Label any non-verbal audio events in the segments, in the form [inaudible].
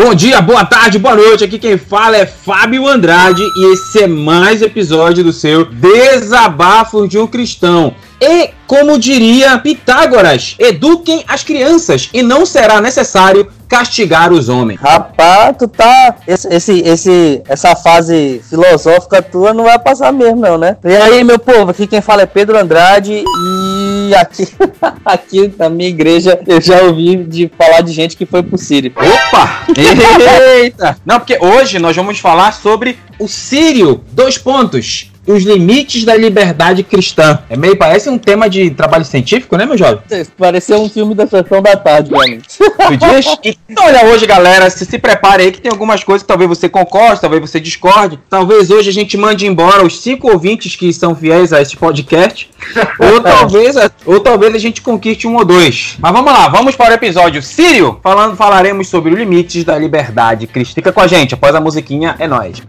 Bom dia, boa tarde, boa noite. Aqui quem fala é Fábio Andrade e esse é mais episódio do seu Desabafo de um Cristão. E, como diria Pitágoras, eduquem as crianças e não será necessário castigar os homens. Rapaz, tu tá. Esse, esse, esse, essa fase filosófica tua não vai passar mesmo, não, né? E aí, meu povo, aqui quem fala é Pedro Andrade e aqui, [laughs] aqui na minha igreja eu já ouvi de falar de gente que foi pro Sírio. Opa! [laughs] Eita! Não, porque hoje nós vamos falar sobre o Sírio. Dois pontos os limites da liberdade cristã. É meio, parece um tema de trabalho científico, né, meu jovem? Pareceu um filme da sessão da tarde, meu amigo. [laughs] Então, olha, hoje, galera, se, se prepare aí que tem algumas coisas que talvez você concorde, talvez você discorde. Talvez hoje a gente mande embora os cinco ouvintes que são fiéis a esse podcast. [laughs] ou, talvez, ou talvez a gente conquiste um ou dois. Mas vamos lá, vamos para o episódio Sírio. Falando, falaremos sobre os limites da liberdade cristã. Fica com a gente, após a musiquinha, é nóis.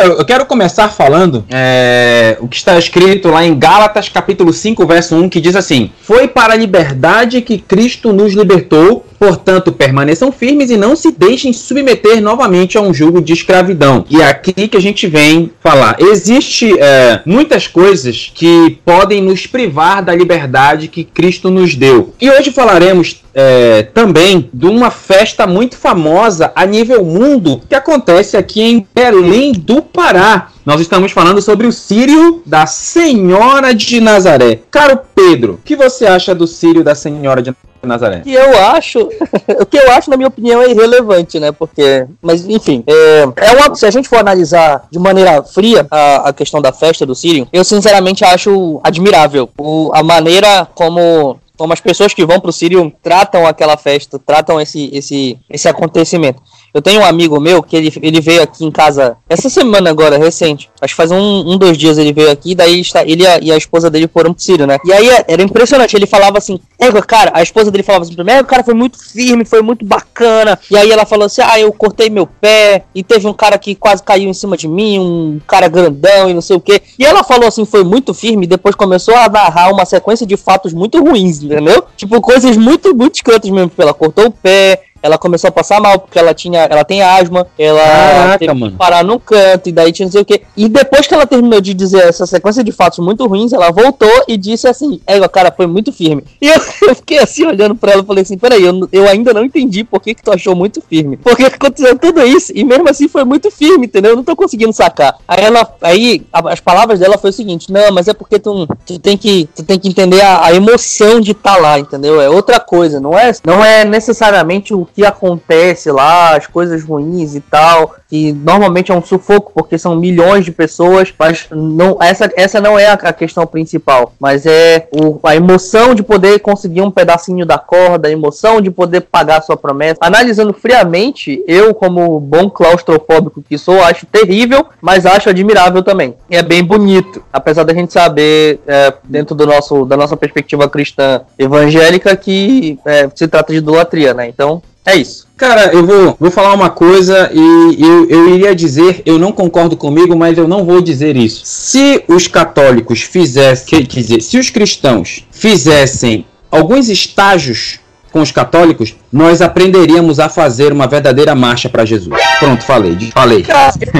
Eu quero começar falando é, o que está escrito lá em Gálatas, capítulo 5, verso 1, que diz assim: Foi para a liberdade que Cristo nos libertou, portanto, permaneçam firmes e não se deixem submeter novamente a um jugo de escravidão. E é aqui que a gente vem falar: existe é, muitas coisas que podem nos privar da liberdade que Cristo nos deu. E hoje falaremos é, também de uma festa muito famosa a nível mundo que acontece aqui em Belém do Pará. Nós estamos falando sobre o Sírio da Senhora de Nazaré. Caro Pedro, o que você acha do Sírio da Senhora de Nazaré? Que eu acho, [laughs] o que eu acho, na minha opinião, é irrelevante, né? Porque, mas enfim, é, é uma, se a gente for analisar de maneira fria a, a questão da festa do Sírio, eu sinceramente acho admirável o, a maneira como como as pessoas que vão para o Sírio tratam aquela festa, tratam esse, esse, esse acontecimento. Eu tenho um amigo meu que ele, ele veio aqui em casa essa semana agora, recente. Acho que faz um, um dois dias ele veio aqui, daí está, ele e a, e a esposa dele foram pro Sírio, né? E aí era impressionante, ele falava assim, é, cara, a esposa dele falava assim pra mim, é, o cara foi muito firme, foi muito bacana. E aí ela falou assim, ah, eu cortei meu pé, e teve um cara que quase caiu em cima de mim, um cara grandão e não sei o quê. E ela falou assim, foi muito firme, e depois começou a narrar uma sequência de fatos muito ruins, entendeu? Tipo, coisas muito, muito escrotas mesmo. Ela cortou o pé, ela começou a passar mal, porque ela tinha, ela tem asma, ela Caraca, teve mano. que parar num canto, e daí tinha não sei o quê. E depois que ela terminou de dizer essa sequência de fatos muito ruins, ela voltou e disse assim, é, cara, foi muito firme. E eu, [laughs] eu fiquei assim, olhando pra ela e falei assim, peraí, eu, eu ainda não entendi por que, que tu achou muito firme. Porque aconteceu tudo isso, e mesmo assim foi muito firme, entendeu? Eu não tô conseguindo sacar. Aí ela, aí as palavras dela foi o seguinte, não, mas é porque tu, tu tem que, tu tem que entender a, a emoção de estar tá lá, entendeu? É outra coisa, não é, não é necessariamente o que acontece lá, as coisas ruins e tal, que normalmente é um sufoco porque são milhões de pessoas, mas não essa, essa não é a, questão principal, mas é o, a emoção de poder conseguir um pedacinho da corda, a emoção de poder pagar sua promessa. Analisando friamente, eu como bom claustrofóbico que sou, acho terrível, mas acho admirável também. É bem bonito, apesar da gente saber é, dentro do nosso da nossa perspectiva cristã evangélica que é, se trata de idolatria, né? Então é isso. Cara, eu vou, vou falar uma coisa e eu, eu iria dizer, eu não concordo comigo, mas eu não vou dizer isso. Se os católicos fizessem, quer dizer, se os cristãos fizessem alguns estágios com os católicos, nós aprenderíamos a fazer uma verdadeira marcha para Jesus. Pronto, falei, falei.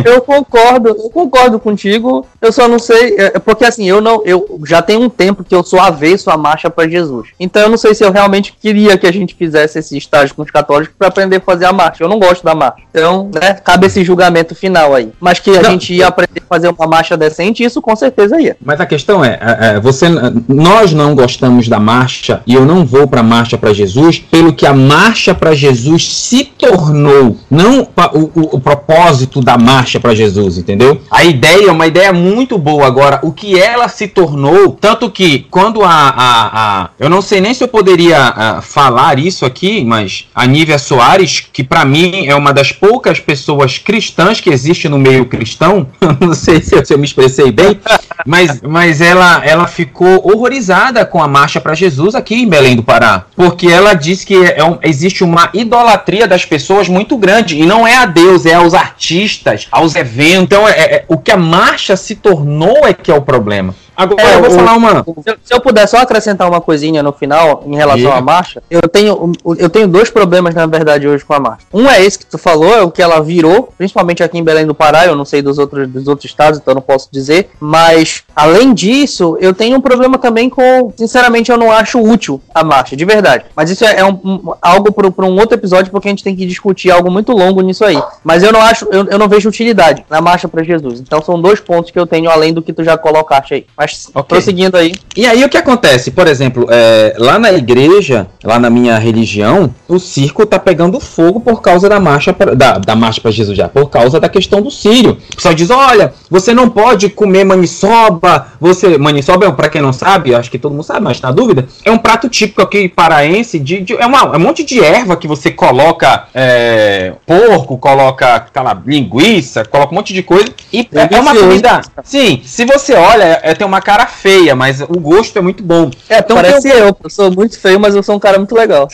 Eu concordo, eu concordo contigo. Eu só não sei, é, é porque assim, eu não, eu já tenho um tempo que eu sou avesso à marcha para Jesus. Então eu não sei se eu realmente queria que a gente fizesse esse estágio com os católicos para aprender a fazer a marcha. Eu não gosto da marcha. Então, né, cabe esse julgamento final aí. Mas que a não, gente ia aprender a fazer uma marcha decente, isso com certeza ia. Mas a questão é, é, é você, nós não gostamos da marcha e eu não vou para marcha para Jesus pelo que a marcha marcha para Jesus se tornou, não o, o, o propósito da marcha para Jesus, entendeu? A ideia é uma ideia muito boa. Agora, o que ela se tornou, tanto que quando a. a, a eu não sei nem se eu poderia a, falar isso aqui, mas a Nívia Soares, que para mim é uma das poucas pessoas cristãs que existe no meio cristão, [laughs] não sei se eu, se eu me expressei bem, mas, mas ela, ela ficou horrorizada com a marcha para Jesus aqui em Belém do Pará, porque ela diz que é um, existe uma idolatria das pessoas muito grande e não é a Deus, é aos artistas, aos eventos. Então, é, é, o que a marcha se tornou é que é o problema. Agora é, eu vou o, falar uma. Se eu puder só acrescentar uma coisinha no final em relação à marcha, eu tenho, eu tenho dois problemas, na verdade, hoje com a marcha. Um é esse que tu falou, é o que ela virou, principalmente aqui em Belém do Pará, eu não sei dos outros, dos outros estados, então não posso dizer. Mas, além disso, eu tenho um problema também com. Sinceramente, eu não acho útil a marcha, de verdade. Mas isso é, é um, um, algo para um outro episódio, porque a gente tem que discutir algo muito longo nisso aí. Mas eu não acho, eu, eu não vejo utilidade na marcha para Jesus. Então são dois pontos que eu tenho além do que tu já colocaste aí. Mas okay. prosseguindo aí. E aí o que acontece? Por exemplo, é, lá na igreja, lá na minha religião, o circo tá pegando fogo por causa da marcha pra, da, da marcha para Jesus já, por causa da questão do sírio. O pessoal diz: olha, você não pode comer maniçoba. Você, maniçoba, para quem não sabe, acho que todo mundo sabe, mas na dúvida, é um prato típico aqui paraense de, de é, uma, é um monte de erva que você coloca é, porco, coloca tá lá, linguiça, coloca um monte de coisa e é, é uma comida. Sim, se você olha, é, tem uma cara feia, mas o gosto é muito bom. É, então parece eu, eu, eu sou muito feio, mas eu sou um cara muito legal.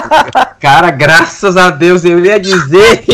[laughs] cara, graças a Deus, eu ia dizer.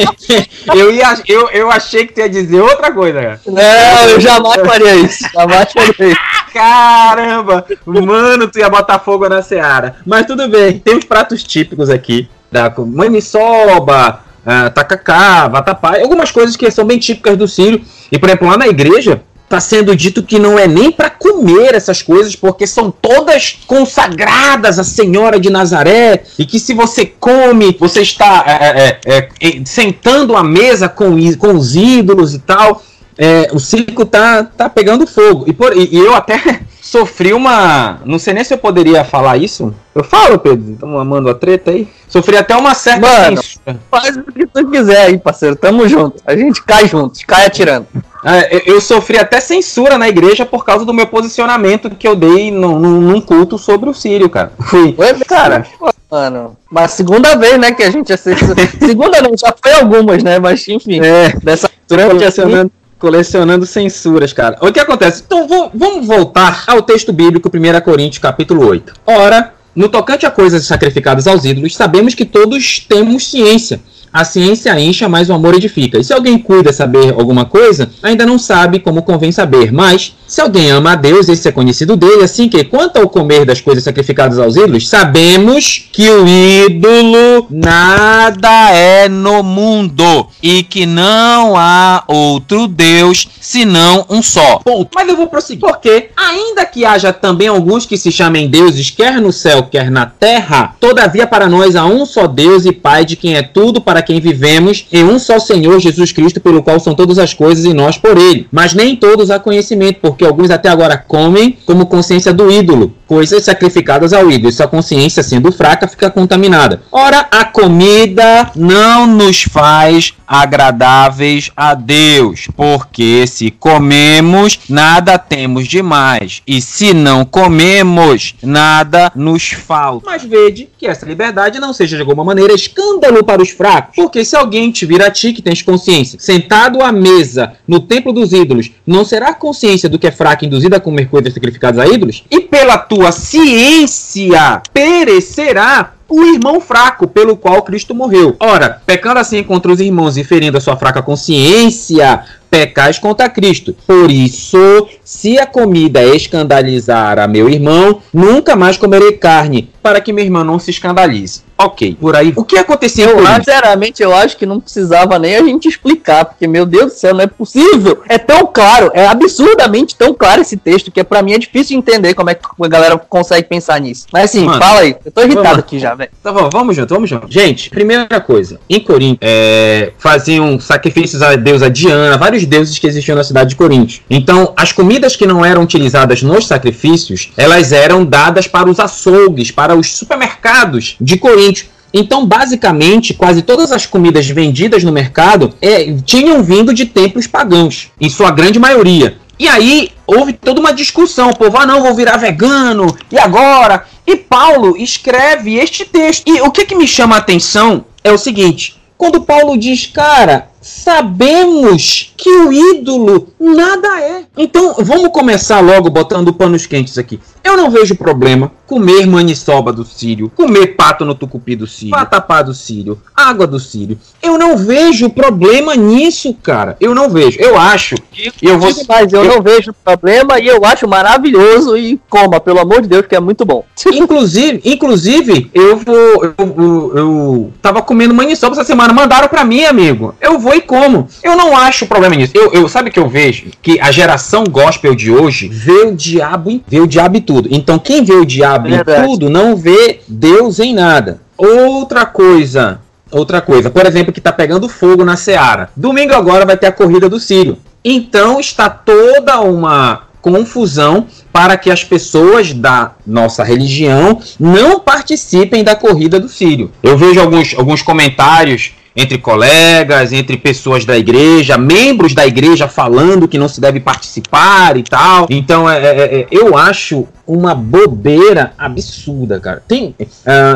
eu, ia, eu, eu achei que tu ia dizer outra coisa, cara. Não, eu jamais faria isso. Jamais faria isso. [laughs] Caramba! Mano, tu ia botar fogo na seara. Mas tudo bem, tem os pratos típicos aqui. Da maniçoba, uh, tacacá, vatapá, algumas coisas que são bem típicas do Sírio. E, por exemplo, lá na igreja, está sendo dito que não é nem para comer essas coisas, porque são todas consagradas à Senhora de Nazaré, e que se você come, você está é, é, é, é sentando à mesa com, com os ídolos e tal. É, o circo tá, tá pegando fogo. E, por, e, e eu até [laughs] sofri uma. Não sei nem se eu poderia falar isso. Eu falo, Pedro. Estamos amando a treta aí. Sofri até uma certa. Mano, faz o que tu quiser aí, parceiro. Tamo junto. A gente cai juntos, cai atirando. É, eu sofri até censura na igreja por causa do meu posicionamento que eu dei no, num culto sobre o Sírio, cara. [laughs] Fui. Oi, cara, mano. Mas segunda vez, né, que a gente assiste. [laughs] segunda não, já foi algumas, né? Mas enfim. É, dessa colecionando, colecionando censuras, cara. O que acontece? Então vou, vamos voltar ao texto bíblico, 1 Coríntios, capítulo 8. Ora, no tocante a coisas sacrificadas aos ídolos, sabemos que todos temos ciência a ciência encha, mas o amor edifica. E se alguém cuida saber alguma coisa, ainda não sabe como convém saber. Mas, se alguém ama a Deus, esse é conhecido dele, assim que, quanto ao comer das coisas sacrificadas aos ídolos, sabemos que o ídolo nada é no mundo e que não há outro Deus senão um só. Ponto. Mas eu vou prosseguir. Porque, ainda que haja também alguns que se chamem deuses, quer no céu, quer na terra, todavia para nós há um só Deus e Pai de quem é tudo para quem vivemos em um só Senhor Jesus Cristo, pelo qual são todas as coisas e nós por ele. Mas nem todos há conhecimento, porque alguns até agora comem como consciência do ídolo, coisas sacrificadas ao ídolo, e sua consciência, sendo fraca, fica contaminada. Ora, a comida não nos faz agradáveis a Deus, porque se comemos, nada temos demais, e se não comemos, nada nos falta. Mas vede que essa liberdade não seja de alguma maneira escândalo para os fracos, porque se alguém te vir a ti que tens consciência, sentado à mesa no templo dos ídolos, não será consciência do que é fraco induzido a comer coisas sacrificadas a ídolos? E pela tua ciência perecerá o irmão fraco pelo qual Cristo morreu. Ora, pecando assim contra os irmãos e ferindo a sua fraca consciência, pecais contra Cristo. Por isso, se a comida escandalizar a meu irmão, nunca mais comerei carne, para que meu irmão não se escandalize. Ok, por aí. O que aconteceu? Eu, sinceramente, eu acho que não precisava nem a gente explicar, porque, meu Deus do céu, não é possível. É tão claro, é absurdamente tão claro esse texto, que é, pra mim é difícil entender como é que a galera consegue pensar nisso. Mas assim, Mano, fala aí. Eu tô irritado vamos, aqui já, velho. Tá bom, vamos junto, vamos junto. Gente, primeira coisa. Em Corinto, é, faziam sacrifícios a deusa Diana, vários deuses que existiam na cidade de Corinto. Então, as comidas que não eram utilizadas nos sacrifícios, elas eram dadas para os açougues, para os supermercados de Corinto Então, basicamente, quase todas as comidas vendidas no mercado é, tinham vindo de templos pagãos, em sua grande maioria. E aí houve toda uma discussão, o povo, ah não, vou virar vegano, e agora? E Paulo escreve este texto. E o que, que me chama a atenção é o seguinte: quando Paulo diz, cara, sabemos que o ídolo nada é. Então, vamos começar logo botando panos quentes aqui. Eu não vejo problema comer maniçoba do Sírio, comer pato no tucupi do Sírio, patapá do Sírio, água do Sírio. Eu não vejo problema nisso, cara. Eu não vejo. Eu acho. Eu vou. Mas eu, eu não vejo problema e eu acho maravilhoso e coma, pelo amor de Deus, que é muito bom. [laughs] Inclusive, inclusive, eu vou. Eu, eu, eu tava comendo maniçoba essa semana. Mandaram para mim, amigo. Eu vou e como. Eu não acho problema nisso. Eu, eu sabe que eu vejo que a geração gospel de hoje vê o diabo, vê o diabo e tudo. Então quem vê o diabo Verdade. em tudo não vê Deus em nada. Outra coisa, outra coisa, por exemplo, que está pegando fogo na Seara. Domingo agora vai ter a corrida do Sírio. Então está toda uma confusão para que as pessoas da nossa religião não participem da corrida do Sírio. Eu vejo alguns, alguns comentários entre colegas, entre pessoas da igreja, membros da igreja falando que não se deve participar e tal. Então, é, é, é eu acho uma bobeira absurda, cara. Tem, uh,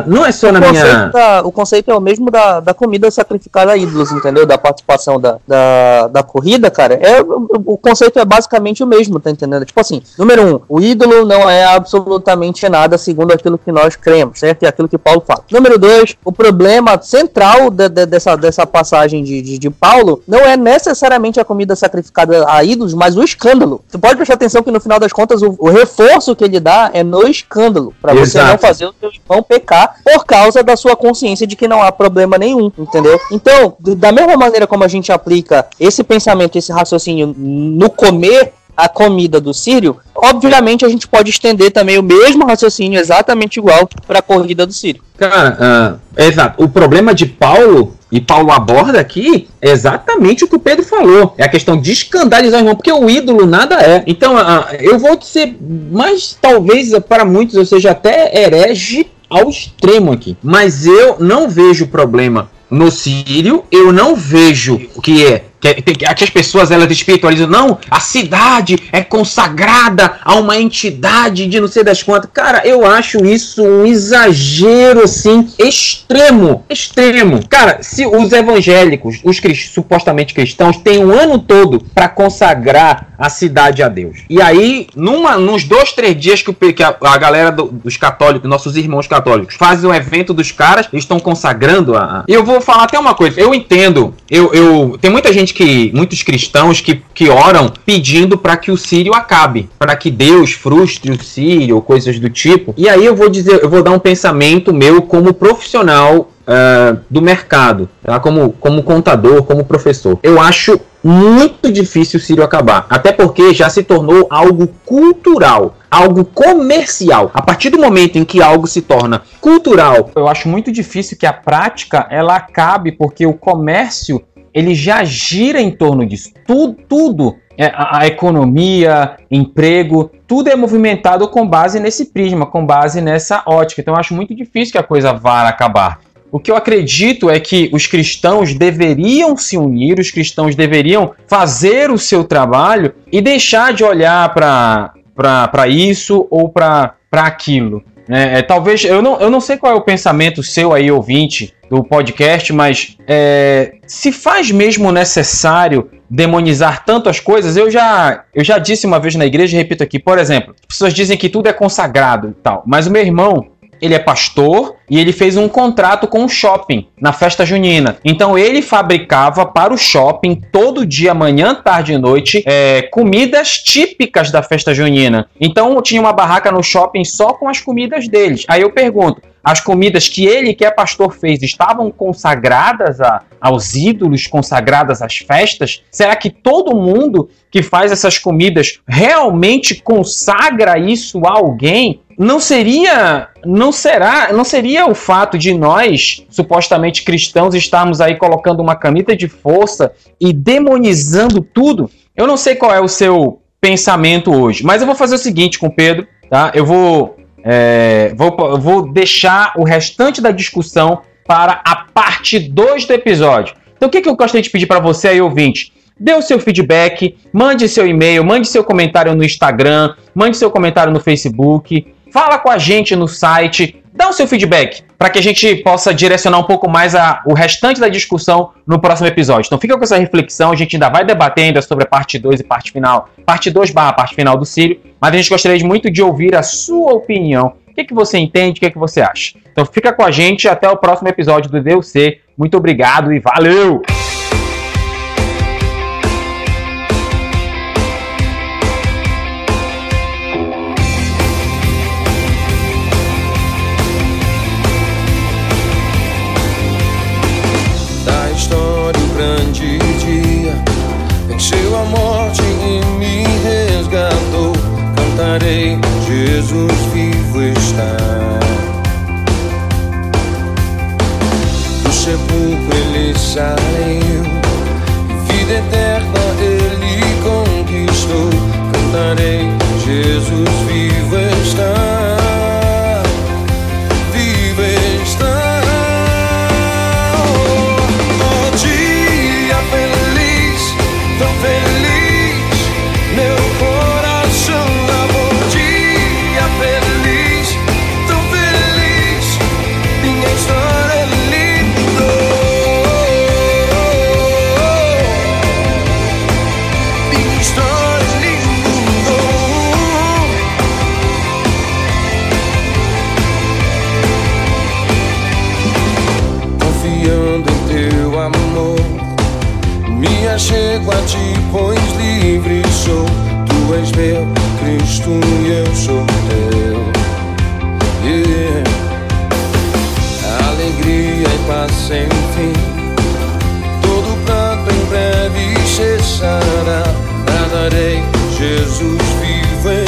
não é só na o minha. Da, o conceito é o mesmo da, da comida sacrificada a ídolos, entendeu? Da participação da, da, da corrida, cara. É, o, o, conceito é basicamente o mesmo, tá entendendo? Tipo assim, número um, o ídolo não é absolutamente nada segundo aquilo que nós cremos, certo? E aquilo que Paulo fala. Número dois, o problema central de, de, dessa, dessa passagem de, de, de, Paulo não é necessariamente a comida sacrificada a ídolos, mas o escândalo. Você pode prestar atenção que no final das contas o, o reforço que ele dá é no escândalo, para você não fazer o seu irmão pecar por causa da sua consciência de que não há problema nenhum, entendeu? Então, da mesma maneira como a gente aplica esse pensamento, esse raciocínio no comer a comida do Sírio, obviamente a gente pode estender também o mesmo raciocínio exatamente igual para a corrida do Sírio. Cara, uh, exato. O problema de Paulo, e Paulo aborda aqui, é exatamente o que o Pedro falou. É a questão de escandalizar o irmão, porque o ídolo nada é. Então, uh, eu vou ser mais, talvez para muitos eu seja até herege ao extremo aqui. Mas eu não vejo problema no Sírio, eu não vejo o que é que, que, as pessoas elas espiritualizam, não, a cidade é consagrada a uma entidade de não sei das quantas. Cara, eu acho isso um exagero assim, extremo, extremo. Cara, se os evangélicos, os crist supostamente cristãos, têm um ano todo para consagrar a cidade a Deus. E aí, numa, nos dois, três dias que, o, que a, a, galera do, dos católicos, nossos irmãos católicos, fazem o evento dos caras, estão consagrando a. Eu vou falar até uma coisa, eu entendo, eu, eu tem muita gente que, muitos cristãos que, que oram pedindo para que o Sírio acabe, para que Deus frustre o Sírio, coisas do tipo. E aí eu vou dizer, eu vou dar um pensamento meu como profissional uh, do mercado, tá? como, como contador, como professor. Eu acho muito difícil o Sírio acabar, até porque já se tornou algo cultural, algo comercial. A partir do momento em que algo se torna cultural, eu acho muito difícil que a prática ela acabe, porque o comércio ele já gira em torno disso. Tudo, tudo é, a, a, economia, emprego, tudo é movimentado com base nesse prisma, com base nessa ótica. Então eu acho muito difícil que a coisa vá acabar. O que eu acredito é que os cristãos deveriam se unir, os cristãos deveriam fazer o seu trabalho e deixar de olhar para isso ou para aquilo. É, é, talvez, eu não, eu não sei qual é o pensamento seu aí, ouvinte do podcast, mas é, se faz mesmo necessário demonizar tanto as coisas, eu já, eu já disse uma vez na igreja e repito aqui, por exemplo, as pessoas dizem que tudo é consagrado e tal, mas o meu irmão, ele é pastor e ele fez um contrato com o shopping na festa junina. Então ele fabricava para o shopping todo dia, manhã, tarde e noite, é, comidas típicas da festa junina. Então tinha uma barraca no shopping só com as comidas deles. Aí eu pergunto: as comidas que ele, que é pastor, fez estavam consagradas a, aos ídolos, consagradas às festas? Será que todo mundo que faz essas comidas realmente consagra isso a alguém? Não seria, não será, não seria o fato de nós, supostamente cristãos, estarmos aí colocando uma caneta de força e demonizando tudo? Eu não sei qual é o seu pensamento hoje, mas eu vou fazer o seguinte com o Pedro, tá? Eu vou é, vou, vou deixar o restante da discussão para a parte 2 do episódio. Então o que, que eu gostaria de pedir para você aí, ouvinte? Dê o seu feedback, mande seu e-mail, mande seu comentário no Instagram, mande seu comentário no Facebook, fala com a gente no site, dá o seu feedback para que a gente possa direcionar um pouco mais a, o restante da discussão no próximo episódio. Então fica com essa reflexão, a gente ainda vai debater ainda sobre a parte 2 e parte final, parte 2 barra parte final do Sírio, mas a gente gostaria muito de ouvir a sua opinião. Que, que você entende, o que, que você acha? Então fica com a gente até o próximo episódio do DLC. Muito obrigado e valeu! cantarei, ele em breve